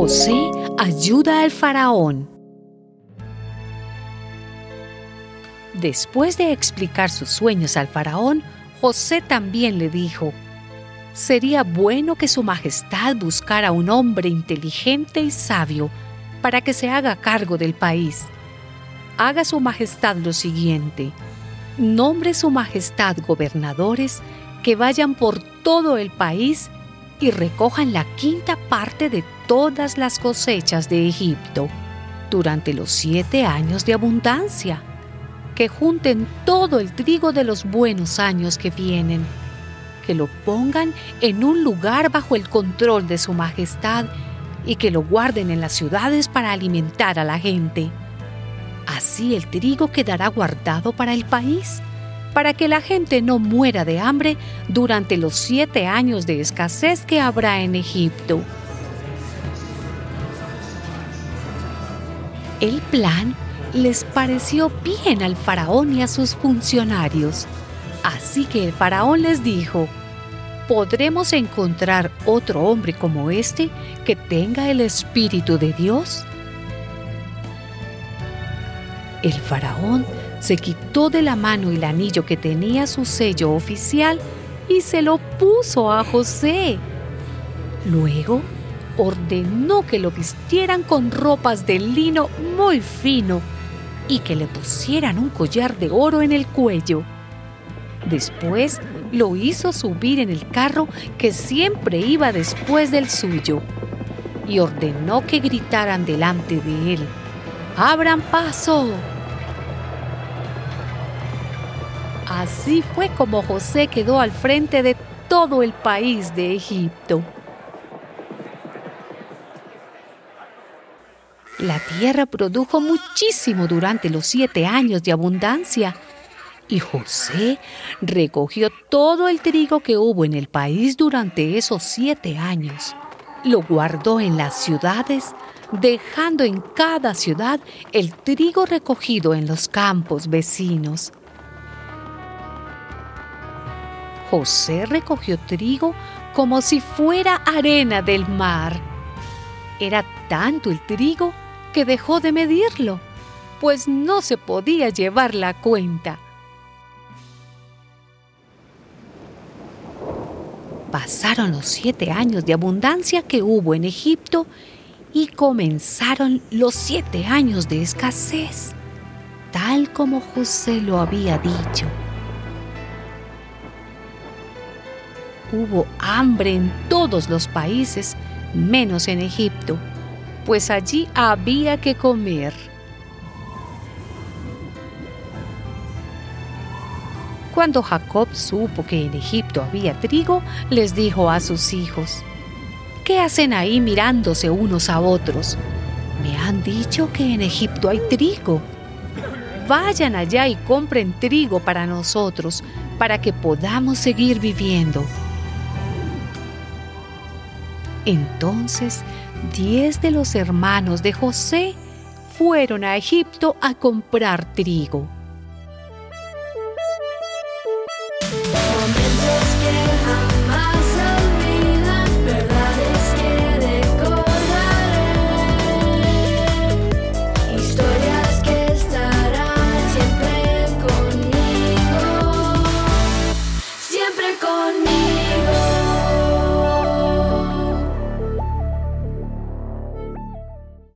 José ayuda al faraón. Después de explicar sus sueños al faraón, José también le dijo, Sería bueno que su majestad buscara un hombre inteligente y sabio para que se haga cargo del país. Haga su majestad lo siguiente, nombre su majestad gobernadores que vayan por todo el país y recojan la quinta parte de todas las cosechas de Egipto durante los siete años de abundancia, que junten todo el trigo de los buenos años que vienen, que lo pongan en un lugar bajo el control de su majestad y que lo guarden en las ciudades para alimentar a la gente. Así el trigo quedará guardado para el país para que la gente no muera de hambre durante los siete años de escasez que habrá en Egipto. El plan les pareció bien al faraón y a sus funcionarios. Así que el faraón les dijo, ¿podremos encontrar otro hombre como este que tenga el Espíritu de Dios? El faraón se quitó de la mano el anillo que tenía su sello oficial y se lo puso a José. Luego ordenó que lo vistieran con ropas de lino muy fino y que le pusieran un collar de oro en el cuello. Después lo hizo subir en el carro que siempre iba después del suyo y ordenó que gritaran delante de él, ¡Abran paso! Así fue como José quedó al frente de todo el país de Egipto. La tierra produjo muchísimo durante los siete años de abundancia y José recogió todo el trigo que hubo en el país durante esos siete años. Lo guardó en las ciudades, dejando en cada ciudad el trigo recogido en los campos vecinos. José recogió trigo como si fuera arena del mar. Era tanto el trigo que dejó de medirlo, pues no se podía llevar la cuenta. Pasaron los siete años de abundancia que hubo en Egipto y comenzaron los siete años de escasez, tal como José lo había dicho. hubo hambre en todos los países, menos en Egipto, pues allí había que comer. Cuando Jacob supo que en Egipto había trigo, les dijo a sus hijos, ¿qué hacen ahí mirándose unos a otros? Me han dicho que en Egipto hay trigo. Vayan allá y compren trigo para nosotros, para que podamos seguir viviendo. Entonces, diez de los hermanos de José fueron a Egipto a comprar trigo.